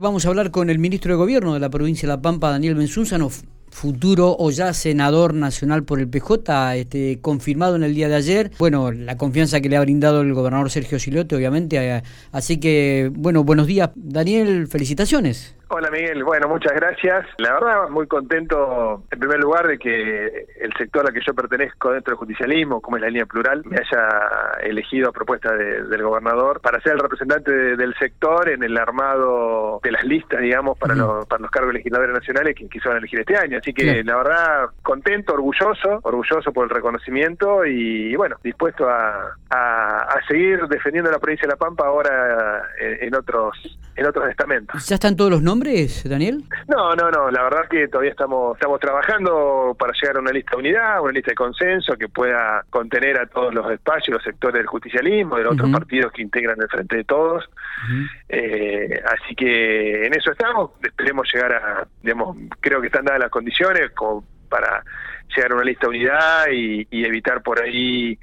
Vamos a hablar con el ministro de Gobierno de la provincia de La Pampa, Daniel Benzúzano, futuro o ya senador nacional por el PJ, este, confirmado en el día de ayer. Bueno, la confianza que le ha brindado el gobernador Sergio Silote, obviamente. Eh, así que, bueno, buenos días, Daniel, felicitaciones. Hola Miguel, bueno, muchas gracias. La verdad, muy contento en primer lugar de que el sector al que yo pertenezco dentro del justicialismo, como es la línea plural, me haya elegido a propuesta del gobernador para ser el representante del sector en el armado de las listas, digamos, para, los, para los cargos legisladores nacionales que, que van a elegir este año. Así que la verdad, contento, orgulloso, orgulloso por el reconocimiento y, bueno, dispuesto a, a, seguir defendiendo la provincia de La Pampa ahora en, en otros en otros estamentos. ¿Ya están todos los nombres, Daniel? No, no, no. La verdad que todavía estamos estamos trabajando para llegar a una lista de unidad, una lista de consenso que pueda contener a todos los espacios, los sectores del justicialismo, de los otros partidos que integran el Frente de Todos. eh, así que en eso estamos. Esperemos llegar a, digamos, creo que están dadas las condiciones como para llegar a una lista de unidad y, y evitar por ahí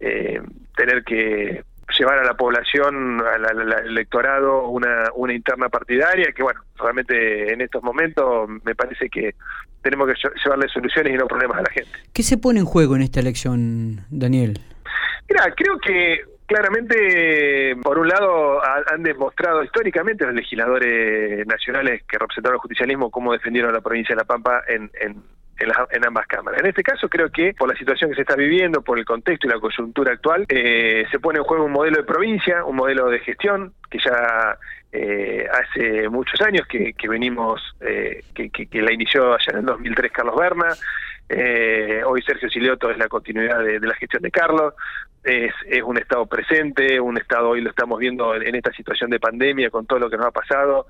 eh, tener que llevar a la población, al, electorado, una, una interna partidaria que, bueno, realmente en estos momentos me parece que tenemos que llevarle soluciones y no problemas a la gente. ¿Qué se pone en juego en esta elección, Daniel? Mira, creo que claramente, por un lado, han demostrado históricamente los legisladores nacionales que representaron el justicialismo cómo defendieron la provincia de La Pampa en, en en, ambas cámaras. En este caso creo que por la situación que se está viviendo, por el contexto y la coyuntura actual, eh, se pone en juego un modelo de provincia, un modelo de gestión que ya eh, hace muchos años que, venimos, eh, que, que, la inició allá en el 2003 Carlos Berna, hoy Sergio Silioto es la continuidad de, la gestión de Carlos, es, un Estado presente, un Estado hoy lo estamos viendo en, esta situación de pandemia con todo lo que nos ha pasado,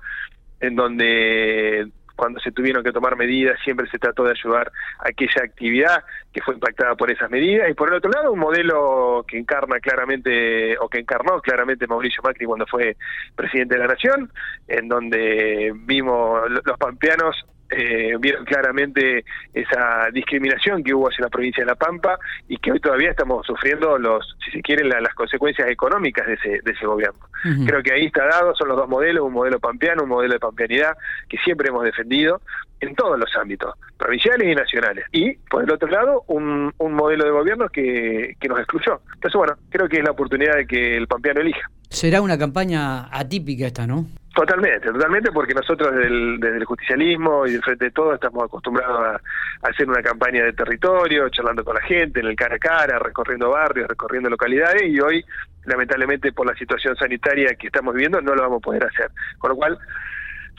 en donde cuando se tuvieron que tomar medidas, siempre se trató de ayudar a aquella actividad que fue impactada por esas medidas. Y por el otro lado, un modelo que encarna claramente, o que encarnó claramente Mauricio Macri cuando fue presidente de la Nación, en donde vimos los pampeanos eh, vieron claramente esa discriminación que hubo hacia la provincia de La Pampa y que hoy todavía estamos sufriendo los, si se quiere, las consecuencias económicas de ese, de ese gobierno. Creo que ahí está dado, son los dos modelos, un modelo pampeano, un modelo de pampeanidad que siempre hemos defendido en todos los ámbitos, provinciales y nacionales. Y, por el otro lado, un, un modelo de gobierno que, que nos excluyó. Entonces, bueno, creo que es la oportunidad de que el pampeano elija. Será una campaña atípica esta, ¿no? Totalmente, totalmente, porque nosotros desde el, desde el justicialismo y de frente de todo estamos acostumbrados a, hacer una campaña de territorio, charlando con la gente, en el cara a cara, recorriendo barrios, recorriendo localidades, y hoy, lamentablemente, por la situación sanitaria que estamos viviendo, no lo vamos a poder hacer. Con lo cual,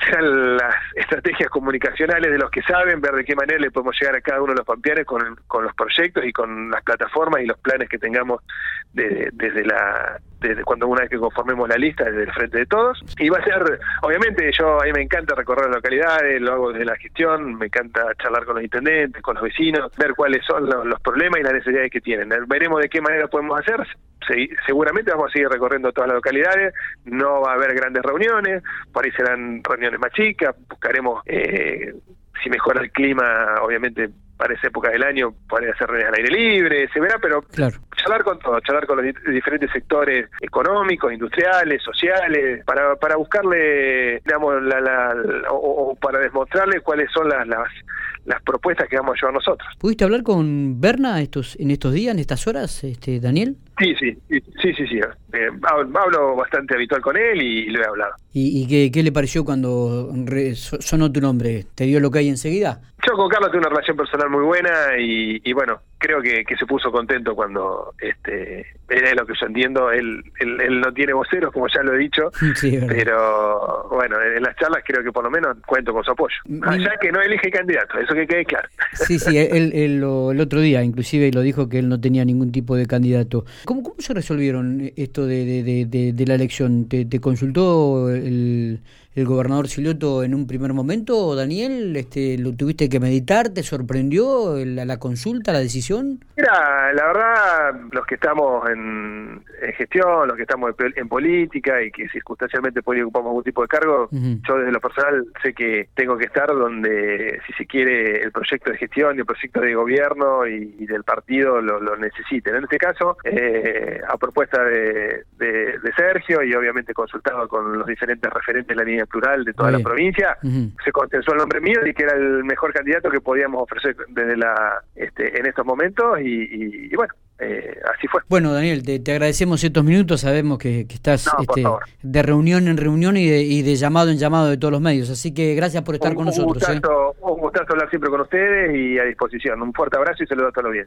sean las estrategias comunicacionales de los que saben, ver de qué manera le podemos llegar a cada uno de los pampeanes con, con los proyectos y con las plataformas y los planes que tengamos desde la desde cuando una vez que conformemos la lista desde el frente de todos. Y va a ser obviamente yo a mí me encanta recorrer las localidades lo hago desde la gestión me encanta charlar con los intendentes con los vecinos ver cuáles son los, los problemas y las necesidades que tienen. Veremos de qué manera podemos hacer seguramente vamos a seguir recorriendo todas las localidades, no va a haber grandes reuniones, por ahí serán reuniones más chicas, buscaremos, eh, si mejora el clima, obviamente para esa época del año poder hacer reuniones al aire libre, se verá, pero claro. charlar con todo, charlar con los diferentes sectores económicos, industriales, sociales, para, para buscarle, digamos, la, la, o, para demostrarle cuáles son las, las, las propuestas que vamos a llevar nosotros. ¿Pudiste hablar con Berna estos, en estos días, en estas horas, este Daniel? Sí, sí, sí, sí, sí. Eh, hablo bastante habitual con él y, lo he hablado. ¿Y, qué, qué, le pareció cuando sonó tu nombre? ¿Te dio lo que hay enseguida? Yo con Carlos tengo una relación personal muy buena y, y bueno, creo que, que, se puso contento cuando, este, era lo que yo entiendo, él, él, no tiene voceros, como ya lo he dicho, pero bueno, en las charlas creo que por lo menos cuento con su apoyo. Allá que no elige candidato, eso que quede claro. Sí, sí, él, el otro día inclusive lo dijo que él no tenía ningún tipo de candidato. ¿Cómo, cómo se resolvieron esto de, de, de, de la elección? ¿Te, te consultó el el gobernador Siloto en un primer momento, Daniel? Este, ¿Lo tuviste que meditar? ¿Te sorprendió la, la consulta, la decisión? Mira, la verdad, los que estamos en, gestión, los que estamos en, política y que circunstancialmente por ocupamos algún tipo de cargo, yo desde lo personal sé que tengo que estar donde, si se quiere, el proyecto de gestión y el proyecto de gobierno y, del partido lo, lo, necesiten. En este caso, eh, a propuesta de, de, Sergio y obviamente consultado con los diferentes referentes de la línea plural de toda la provincia, se consensuó el nombre mío y que era el mejor candidato que podíamos ofrecer desde la este, en estos momentos y, bueno, eh, así fue. Bueno, Daniel, te, agradecemos estos minutos. Sabemos que, estás este, de reunión en reunión y de, y de, llamado en llamado de todos los medios. Así que gracias por estar con nosotros. ¿eh? Un gustazo hablar siempre con ustedes y a disposición. Un fuerte abrazo y saludos a todos los bien.